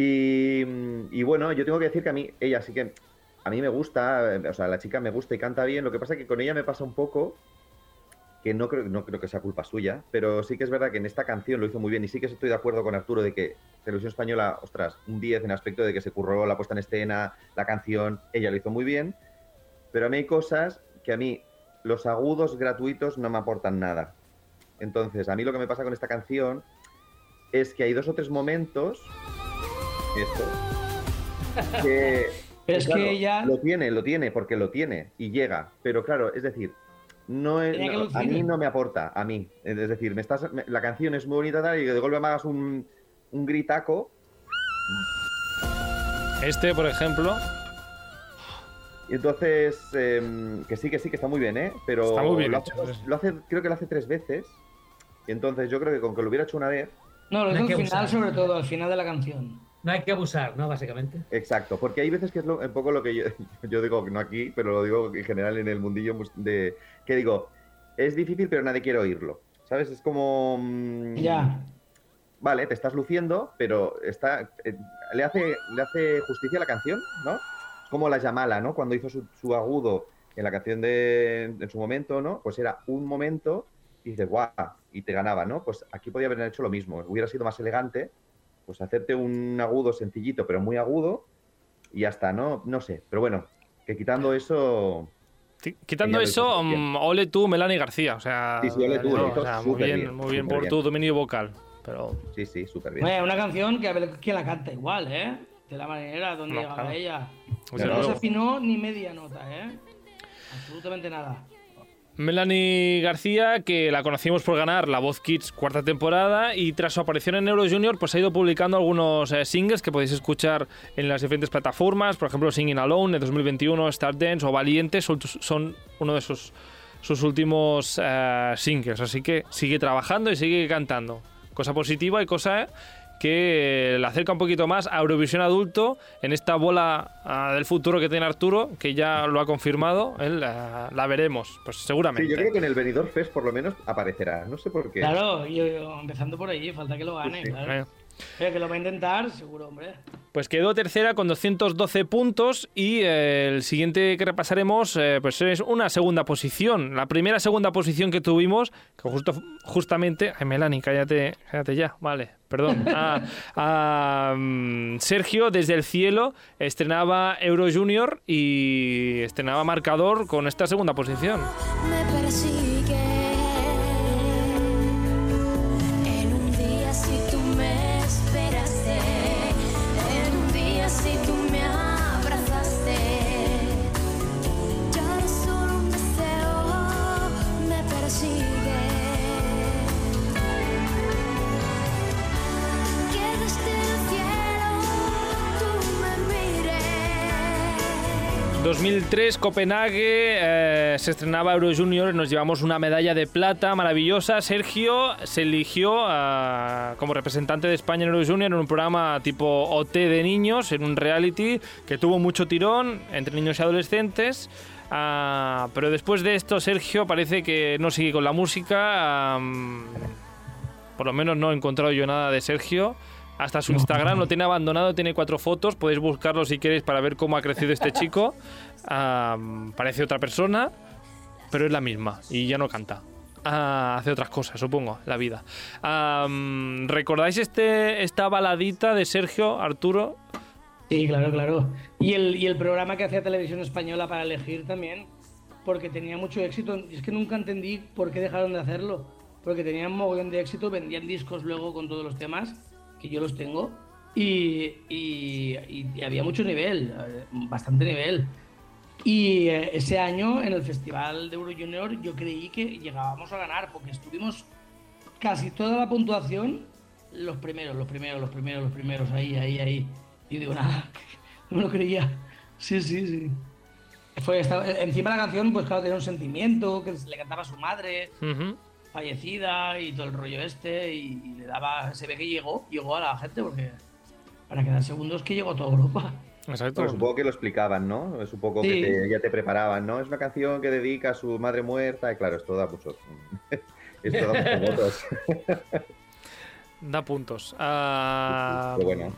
Y, y bueno, yo tengo que decir que a mí, ella sí que, a mí me gusta, eh, o sea, la chica me gusta y canta bien, lo que pasa es que con ella me pasa un poco que no creo, no creo que sea culpa suya, pero sí que es verdad que en esta canción lo hizo muy bien. Y sí que estoy de acuerdo con Arturo de que Televisión Española, ostras, un 10 en aspecto de que se curró la puesta en escena, la canción, ella lo hizo muy bien, pero a mí hay cosas que a mí los agudos gratuitos no me aportan nada. Entonces, a mí lo que me pasa con esta canción es que hay dos o tres momentos esto. Que, Pero es claro, que ella- Lo tiene, lo tiene, porque lo tiene y llega. Pero claro, es decir, no es, a mí no me aporta, a mí. Es decir, me estás, me- la canción es muy bonita tal, y de golpe me hagas un, un gritaco. este, por ejemplo, Y entonces, em, que sí, que sí, que está muy bien, ¿eh? Pero Está muy bien lo, hecho, hace, lo hace- creo que lo hace tres veces. Y entonces yo creo que con que lo hubiera hecho una vez, No, lo hizo al final, sobre todo, al final de la canción. No hay que abusar, ¿no? Básicamente. Exacto, porque hay veces que es lo- un poco lo que yo, yo digo, no aquí, pero lo digo en general en el mundillo de que digo, es difícil pero nadie quiere oírlo, ¿sabes? Es como... mm, Ya. Vale, te estás luciendo, pero está eh, le, hace, le hace justicia a la canción, ¿no? Es como la Yamala, ¿no? Cuando hizo su, su agudo en la canción de en su momento, ¿no? Pues era un momento y dices, guau, y te ganaba, ¿no? Pues aquí podía haber hecho lo mismo, hubiera sido más elegante, pues hacerte un agudo sencillito, pero muy agudo, y ya está, ¿no? No sé, pero bueno, que quitando eso, Quitando eso, mm, ole tú, Melanie García. O sea, Sí, sí, ole tú, no, o sea, muy bien, bien, muy bien por bien. tu dominio vocal. Pero sí, sí, súper bien. Oye, una canción que a ver quién la canta igual, ¿eh? De la manera donde No, llegaba claro. ella. Desde no se afinó ni media nota, ¿eh? Absolutamente nada. Melanie García, que la conocimos por ganar La Voz Kids cuarta temporada y tras su aparición en Euro Junior, pues ha ido publicando algunos eh, singles que podéis escuchar en las diferentes plataformas, por ejemplo Singing Alone de 2021, Star Dance o Valiente son, uno de sus, sus últimos eh, singles, así que sigue trabajando y sigue cantando. Cosa positiva y cosa que la acerca un poquito más a Eurovisión adulto en esta bola ah, del futuro que tiene Arturo, que ya lo ha confirmado, él, la, la veremos, pues seguramente. Sí, yo creo que en el Benidorm Fest por lo menos aparecerá, no sé por qué. Claro, yo, yo- empezando por ahí, falta que lo gane, Sí, sí. claro. Que lo va a intentar, seguro, hombre. Pues quedó tercera con 212 puntos y eh, el siguiente que repasaremos eh, pues es una segunda posición. La primera segunda posición que tuvimos, que justo, justamente... Ay, Melanie, cállate, cállate ya, vale, perdón. Ah, ah, mm, Sergio, desde el cielo, estrenaba Euro Junior y estrenaba marcador con esta segunda posición. me persigue. 2003, Copenhague, eh, se estrenaba Euro Junior nos llevamos una medalla de plata maravillosa. Sergio se eligió ah, como representante de España en Euro Junior en un programa tipo OT de niños, en un reality que tuvo mucho tirón entre niños y adolescentes. Ah, pero después de esto, Sergio parece que no sigue con la música. por lo menos no he encontrado yo nada de Sergio. Hasta su Instagram lo tiene abandonado, tiene cuatro fotos. Podéis buscarlo si queréis para ver cómo ha crecido este chico. Parece otra persona, pero es la misma y ya no canta. Ah, hace otras cosas, supongo, la vida. ¿Recordáis este, esta baladita de Sergio, Arturo? Sí, claro, claro. Y el, y el programa que hacía Televisión Española para elegir también, porque tenía mucho éxito. Y es que nunca entendí por qué dejaron de hacerlo. Porque tenían mogollón de éxito, vendían discos luego con todos los temas, que yo los tengo. Y, y- y había mucho nivel, eh, bastante nivel. Y eh, ese año en el Festival de Euro Junior yo creí que llegábamos a ganar, porque estuvimos casi toda la puntuación los primeros, los primeros, los primeros, los primeros, ahí, ahí, ahí. Yo digo, nada, no me lo creía. Sí, sí, sí. Fue, estaba- encima la canción, pues claro, tenía un sentimiento, que le cantaba a su madre, Ujú. Fallecida y todo el rollo este, y, y le daba, se ve que llegó, llegó a la gente, porque para quedar segundos que llegó a toda Europa. Exacto. Bueno, supongo que lo explicaban, ¿no? Es un poco Sí. que te- ya te preparaban, ¿no? Es una canción que dedica a su madre muerta y claro, esto da muchos, esto da muchos votos. Da puntos. Ah, Pero bueno,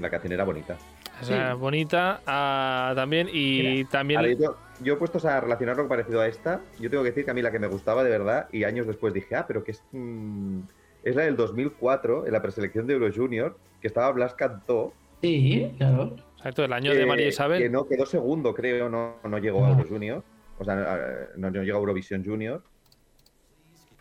la canción era bonita. O sea, bonita ah, también y también... Ahora, yo, yo puestos a relacionar lo parecido a esta, yo tengo que decir que a mí la que me gustaba de verdad y años después dije, ah, pero que es, mm, es la del 2004, en la preselección de Euro Junior, que estaba Blas Cantó, Sí, claro. Exacto, el año de que- María Que Isabel. no quedó segundo, creo, no, no llegó a No. Euro Junior. O sea, no, no llegó a Eurovisión Junior.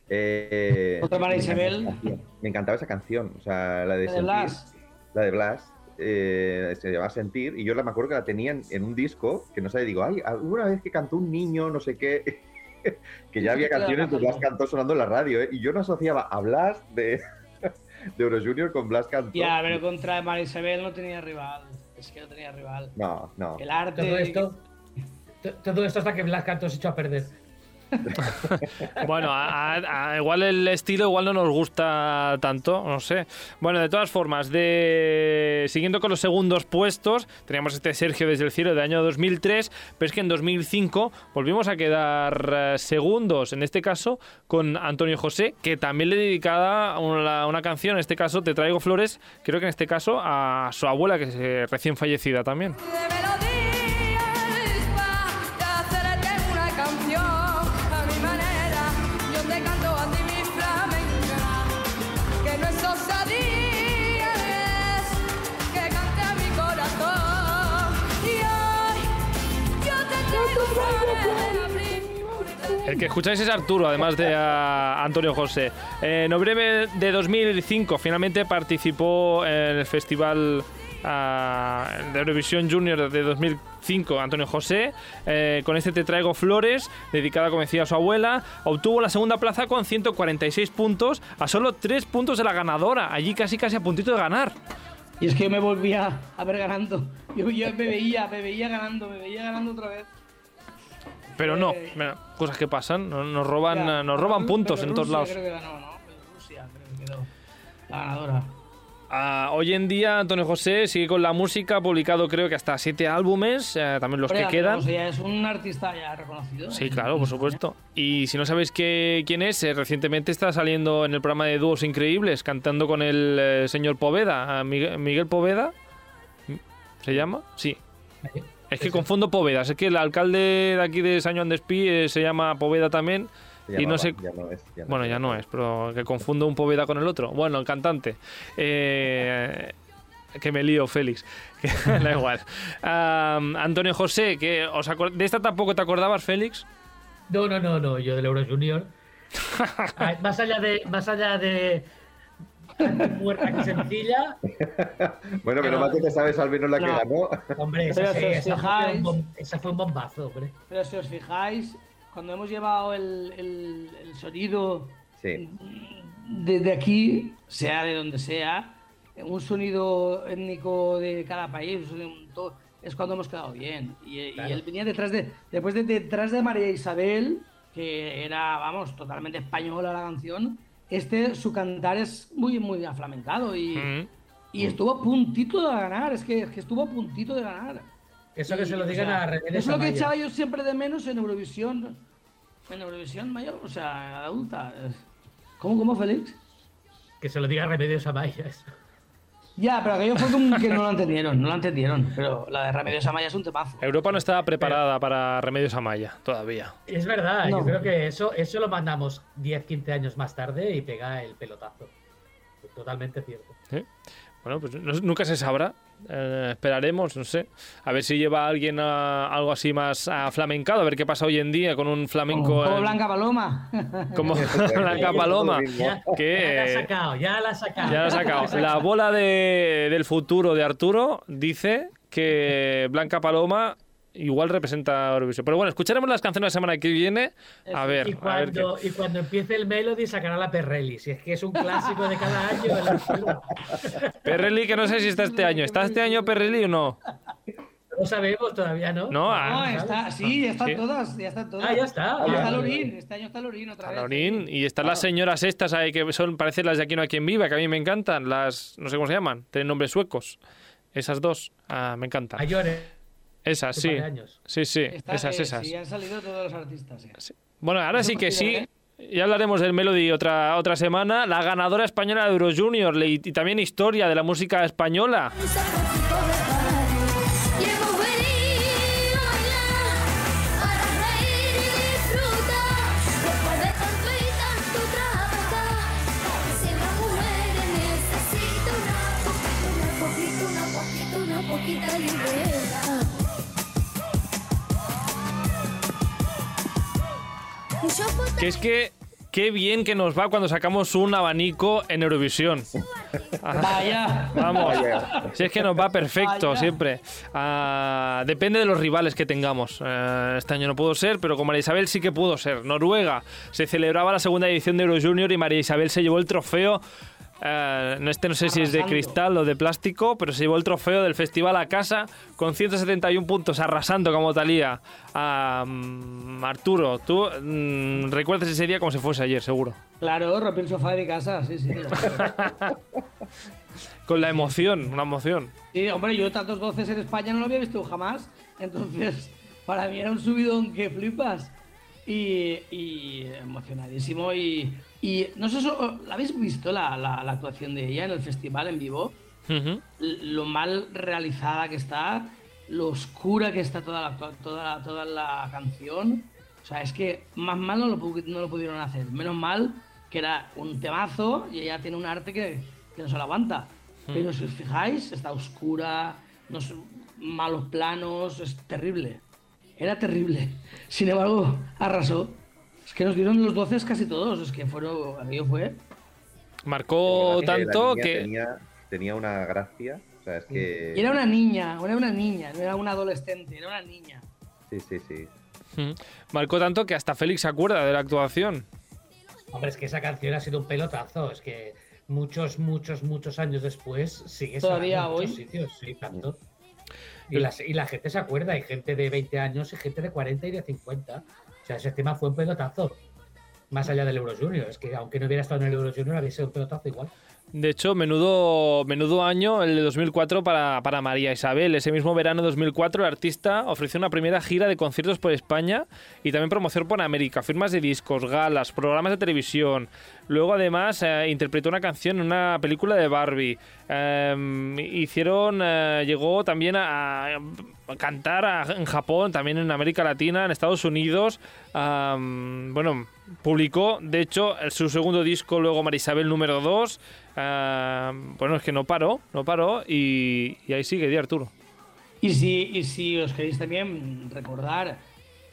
Eh, Otra María me encantaba Isabel. Me encantaba esa canción. O sea, la de, La de Blas. La de Blas. Eh, se llamaba Sentir. Y yo la me acuerdo que la tenían en un disco que no sé, digo, ay, alguna vez que cantó un niño, no sé qué. que ya había canciones de Blas claro. Cantó sonando en la radio, ¿eh? Y yo no asociaba a Blas de, de Euro Junior con Blas Cantó. Ya, pero contra María Isabel no tenía rival. Es que no tenía rival. No, no. El arte. Todo esto, to- todo esto hasta que Blas Canto se echó a perder. Bueno, igual el estilo igual no nos gusta tanto, no sé. Bueno, de todas formas, siguiendo con los segundos puestos, teníamos este Sergio desde el cielo del año 2003, pero es que en 2005 volvimos a quedar eh, segundos, en este caso con Antonio José, que también le dedicada una, una canción, en este caso Te traigo flores, creo que en este caso a su abuela, que es eh, recién fallecida también. El que escucháis es Arturo, además de a Antonio José. En noviembre de 2005 finalmente participó en el festival ah, de Eurovisión Junior de 2005 Antonio José. Eh, con este Te traigo flores, dedicada como decía a su abuela. Obtuvo la segunda plaza con 146 puntos, a solo 3 puntos de la ganadora. Allí casi casi a puntito de ganar. Y es que yo me volvía a ver ganando. Yo, yo me veía, me veía ganando, me veía ganando otra vez. Pero no, Eh. mira, cosas que pasan, no- nos roban, nos roban puntos en todos lados. Ah, hoy en día Antonio José sigue con la música, ha publicado creo que hasta siete álbumes, eh, también los que quedan. Es un artista ya reconocido. Sí, claro, por supuesto. Y si no sabéis qué, quién es, eh, recientemente está saliendo en el programa de Dúos Increíbles, cantando con el eh, señor Poveda, Miguel, Miguel Poveda. ¿Se llama? Sí. Es que confundo Poveda, es que el alcalde de aquí de San Juan de Espí eh, se llama Poveda también. Y no sé. ya no es, ya no bueno, es. ya no es, pero que confundo un Poveda con el otro. Bueno, el cantante. Eh, que me lío, Félix. Da igual. Ah, Antonio José, que os ¿de esta tampoco te acordabas, Félix? No, no, no, no, yo del Euro Junior. Ay, más allá de. Más allá de. Muerta que sencilla. Bueno, pero más que te sabes al menos la que No. ganó. Hombre, Pero esa, sí, si os esa fue fijáis- un bom- esa fue un bombazo, hombre. Pero si os fijáis, cuando hemos llevado el, el- el sonido Sí. desde aquí, sea de donde sea, un sonido étnico de cada país, un es cuando hemos quedado bien. Y, y él venía detrás de, después de detrás de María Isabel, que era, vamos, totalmente española la canción. Este, su cantar es muy, muy aflamencado y, Mm. y estuvo a puntito de ganar, es que, es que estuvo a puntito de ganar. Eso que Y, se lo o digan sea, a Remedios Eso es lo que echaba yo siempre de menos en Eurovisión. En Eurovisión mayor, o sea, adulta. ¿Cómo, cómo, Félix? Que se lo diga Remedios Amaya. eso. Ya, pero aquello fue como que no lo entendieron, no lo entendieron. Pero la de Remedios Amaya es un temazo. Europa no estaba preparada para Remedios Amaya todavía. Es verdad, No. yo creo que eso, eso lo mandamos 10, 15 años más tarde y pega el pelotazo. Totalmente cierto. ¿eh? Bueno, pues no- nunca se sabrá. Eh, esperaremos, no sé. A ver si lleva alguien a algo así más flamencado. A ver qué pasa hoy en día con un flamenco. como en- Blanca Paloma. como Blanca Paloma. Ya, Que, ya la eh, sacado, ya la has sacado. Ya lo he sacado. La bola de- del futuro de Arturo dice que Blanca Paloma igual representa Eurovisión. Pero bueno, escucharemos las canciones la semana que viene. A ver, Y a ver qué- cuando, y cuando empiece el Melody sacará la Perrelli. Si es que es un clásico de cada año. de Perrelli, que no sé si está este año. ¿Está este año Perrelli o no? No sabemos todavía, ¿no? No, No, ah, está, sí, ya están Sí. todas, ya están todas. Ah, ya está. Ya está Ah, Lorín, este año está Lorín otra vez. Lorín, y están las señoras estas ahí que son, parecen las de aquí no hay quien viva, que a mí me encantan. Las, no sé cómo se llaman, tienen nombres suecos. Esas dos, ah, me encantan. A Llore. Esas, sí. Sí, sí, Está- esas, eh, esas. Sí, han salido todos los artistas. sí. Bueno, ahora sí que sí. Ya hablaremos del Melody otra, otra semana. La ganadora española de Euro Junior le- y también historia de la música española. Que es que qué bien que nos va cuando sacamos un abanico en Eurovisión. Vaya. Vamos. Vaya. Si es que nos va perfecto Vaya. siempre. Ah, depende de los rivales que tengamos. Eh, este año no pudo ser, pero con María Isabel sí que pudo ser. Noruega se celebraba la segunda edición de Euro Junior y María Isabel se llevó el trofeo No, este no sé si es de cristal o de plástico, pero se llevó el trofeo del festival a casa con 171 puntos, arrasando como talía a mm, Arturo. Tú mm, recuerdas ese día como si fuese ayer, seguro. Claro, rompí el sofá de mi casa, sí, sí. Con la emoción, una emoción. Sí, hombre, yo tantos voces en España no lo había visto jamás. Entonces, para mí era un subidón que flipas. Y, y emocionadísimo. Y, y no sé, ¿la habéis visto la, la- la actuación de ella en el festival en vivo? Ujú. L- Lo mal realizada que está, lo oscura que está toda la, toda, toda la canción. O sea, es que más mal no lo, no lo pudieron hacer. Menos mal que era un temazo y ella tiene un arte que, que no se lo aguanta. Pero si os fijáis, está oscura, no sé, malos planos, es terrible. Era terrible. Sin embargo, arrasó. Es que nos dieron los 12 casi todos. Es que fueron, aquello fue. Marcó tanto que... Tenía, tenía una gracia. O sea, es que. Era una niña, era una niña, no era una adolescente, era una niña. Sí, sí, sí. Ujú. Marcó tanto que hasta Félix se acuerda de la actuación. Hombre, es que esa canción ha sido un pelotazo. Es que muchos, muchos, muchos años después sigue Todavía sonando en muchos hoy. sitios, sí, tanto. Y la, y la gente se acuerda, hay gente de 20 años y gente de 40 y de 50. O sea, ese tema fue un pelotazo. Más allá del Euro Junior. Es que aunque no hubiera estado en el Euro Junior, había sido un pelotazo igual. De hecho, menudo, menudo año el de 2004 para, para María Isabel. Ese mismo verano de 2004, el artista ofreció una primera gira de conciertos por España y también promoción por América, firmas de discos, galas, programas de televisión. Luego, además, eh, interpretó una canción en una película de Barbie. Eh, hicieron, eh, llegó también a, cantar en Japón, también en América Latina, en Estados Unidos. Bueno, publicó, de hecho, su segundo disco, luego María Isabel número 2. bueno, es que no paró, no paró y, y ahí sigue, di Arturo. Y si, y si os queréis también recordar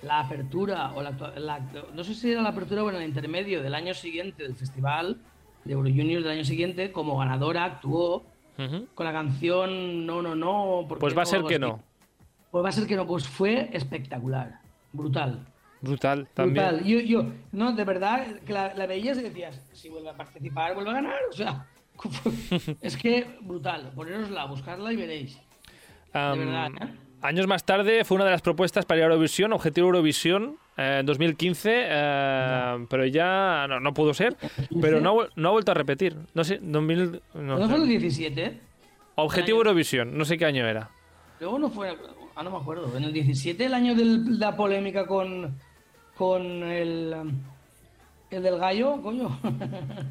la apertura, o la, la- no sé si era la apertura o en el intermedio del año siguiente del festival de Euro Junior del año siguiente, como ganadora actuó con la canción No, no, no. ¿por Pues va a ser que así. no. Pues va a ser que no, pues fue espectacular, brutal. Brutal, también. Brutal. Yo, yo, no, de verdad, que la, la veías y decías, si vuelve a participar, vuelve a ganar. O sea, es que brutal. Ponerosla, buscarla y veréis. De verdad, ¿eh? Años más tarde fue una de las propuestas para ir a Eurovisión, Objetivo Eurovisión, eh, en 2015, eh, pero ya no, no pudo ser. Pero no, ha vuel- no ha vuelto a repetir. No sé, 2000, no ¿No fue el 17? Objetivo Eurovisión, no sé qué año era. Luego no fue, ah, no me acuerdo. En el 17, el año de la polémica con, con el, el del gallo, coño.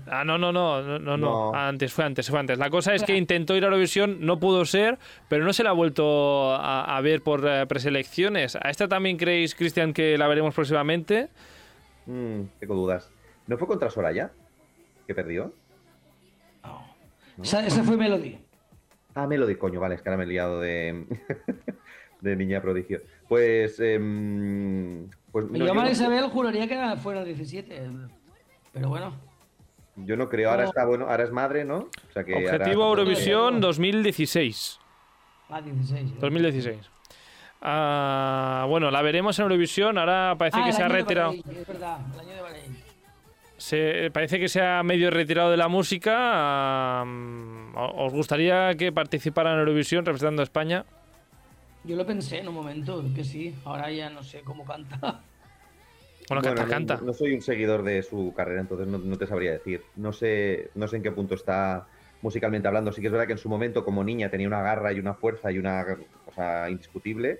Ah, no, no, no, no, no, no. No. Antes, fue antes, fue antes. La cosa es que intentó ir a Eurovisión, no pudo ser, pero no se la ha vuelto a, a ver por eh, preselecciones. ¿A esta también creéis, Cristian, que la veremos próximamente? Mm, tengo dudas. ¿No fue contra Soraya? ¿Que perdió? Esa, esa fue Melody. Ah, Melody, coño, vale, es que ahora me he liado de, de niña prodigio. Pues. em, pues no, yo, yo, María no, Isabel, juraría que era- fue en el 17. Pero bueno. yo no creo. Ahora está bueno, ahora es madre, ¿no? O sea que ahora- Objetivo Eurovisión Bien. 2016. Ah, 16. ¿eh? 2016. Ah, bueno, la veremos en Eurovisión. Ahora parece Ah, que se ha retirado. Bahrein, Es verdad, el año de Bahrein. Se, parece que se ha medio retirado de la música. Ah, ¿Os gustaría que participara en Eurovisión representando a España? Yo lo pensé en un momento, que sí. Ahora ya no sé cómo canta. Bueno, Bueno, canta, no, canta. No, soy un seguidor de su carrera, entonces no, no te sabría decir. No sé, no sé en qué punto está musicalmente hablando. Sí que es verdad que en su momento, como niña, tenía una garra y una fuerza y una cosa indiscutible.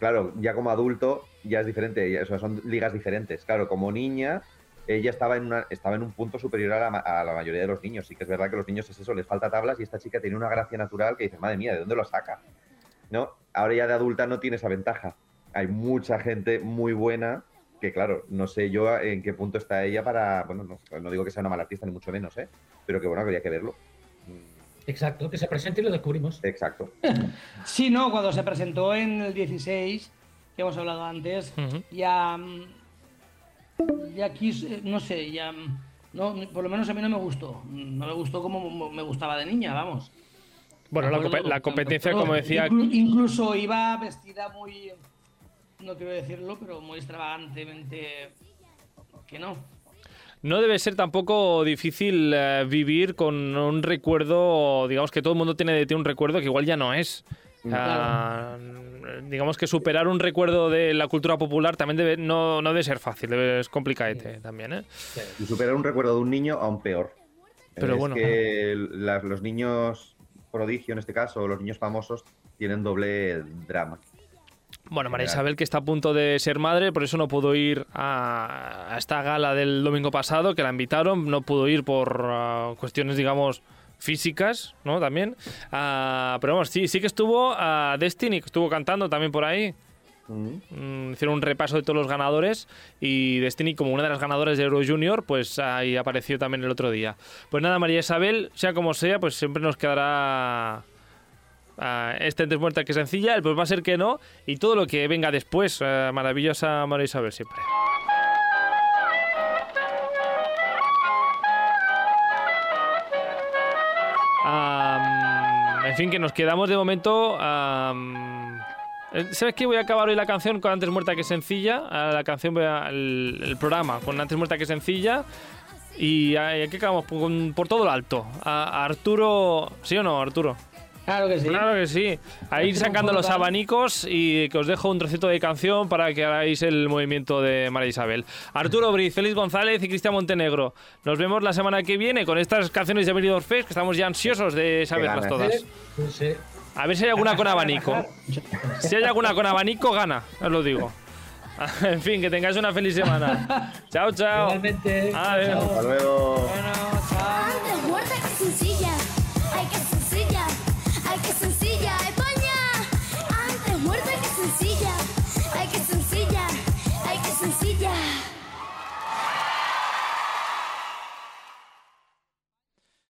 Claro, ya como adulto ya es diferente, ya- o sea, son ligas diferentes. Claro, como niña, ella estaba en, una, estaba en un punto superior a la, ma- a la mayoría de los niños. Sí que es verdad que a los niños es eso, les falta tablas y esta chica tiene una gracia natural que dices, madre mía, ¿de dónde lo saca? ¿No? Ahora ya de adulta no tiene esa ventaja. Hay mucha gente muy buena que, claro, no sé yo en qué punto está ella para. Bueno, no, no digo que sea una mala artista, ni mucho menos, ¿eh? Pero que bueno, habría que verlo. Exacto, que se presente y lo descubrimos. Exacto. Sí, no, cuando se presentó en el 16, que hemos hablado antes, ya. Ya quiso, no sé, ya. No, por lo menos a mí no me gustó. No me gustó como me gustaba de niña, vamos. Bueno, la, compe- la competencia, como decía, Inclu- incluso iba vestida muy. No quiero decirlo, pero muy extravagantemente. Que no. no debe ser tampoco difícil eh, vivir con un recuerdo, digamos que todo el mundo tiene de ti un recuerdo que igual ya no es. Ah, digamos que superar un recuerdo de la cultura popular también debe, no, no debe ser fácil, debe, es complicadete también, ¿eh? Y superar un recuerdo de un niño aún peor. Pero es bueno, que la- los niños prodigio, en este caso, los niños famosos, tienen doble drama. Bueno, María. Isabel, que está a punto de ser madre, por eso no pudo ir a, a esta gala del domingo pasado, que la invitaron, no pudo ir por ah, cuestiones, digamos, físicas, ¿no? También. Ah, pero vamos, sí, sí que estuvo a Destiny, que estuvo cantando también por ahí. Mm, hicieron un repaso de todos los ganadores y Destiny como una de las ganadoras de Euro Junior pues ahí apareció también el otro día pues nada María Isabel sea como sea pues siempre nos quedará ah, este antes que sencilla el pues va a ser que no y todo lo que venga después eh, maravillosa María Isabel siempre en fin, que nos quedamos de momento. ¿Sabes qué? Voy a acabar hoy la canción con Antes Muerta que Sencilla. a La canción, a- el, el programa con Antes Muerta que Sencilla. Y y aquí acabamos por, por todo lo alto. A, a Arturo. ¿Sí o no, Arturo? Claro que sí. Claro que sí. A ir sacando los abanicos y que os dejo un trocito de canción para que hagáis el movimiento de María Isabel. Arturo Briz, Félix González y Cristian Montenegro. Nos vemos la semana que viene con estas canciones de Benidorm Fest que estamos ya ansiosos de saberlas todas. Sí, sí. A ver si hay alguna con abanico. Si hay alguna con abanico, gana, os lo digo. En fin, que tengáis una feliz semana. Chao, chao. Igualmente. Adiós. Hasta luego. Que sencilla.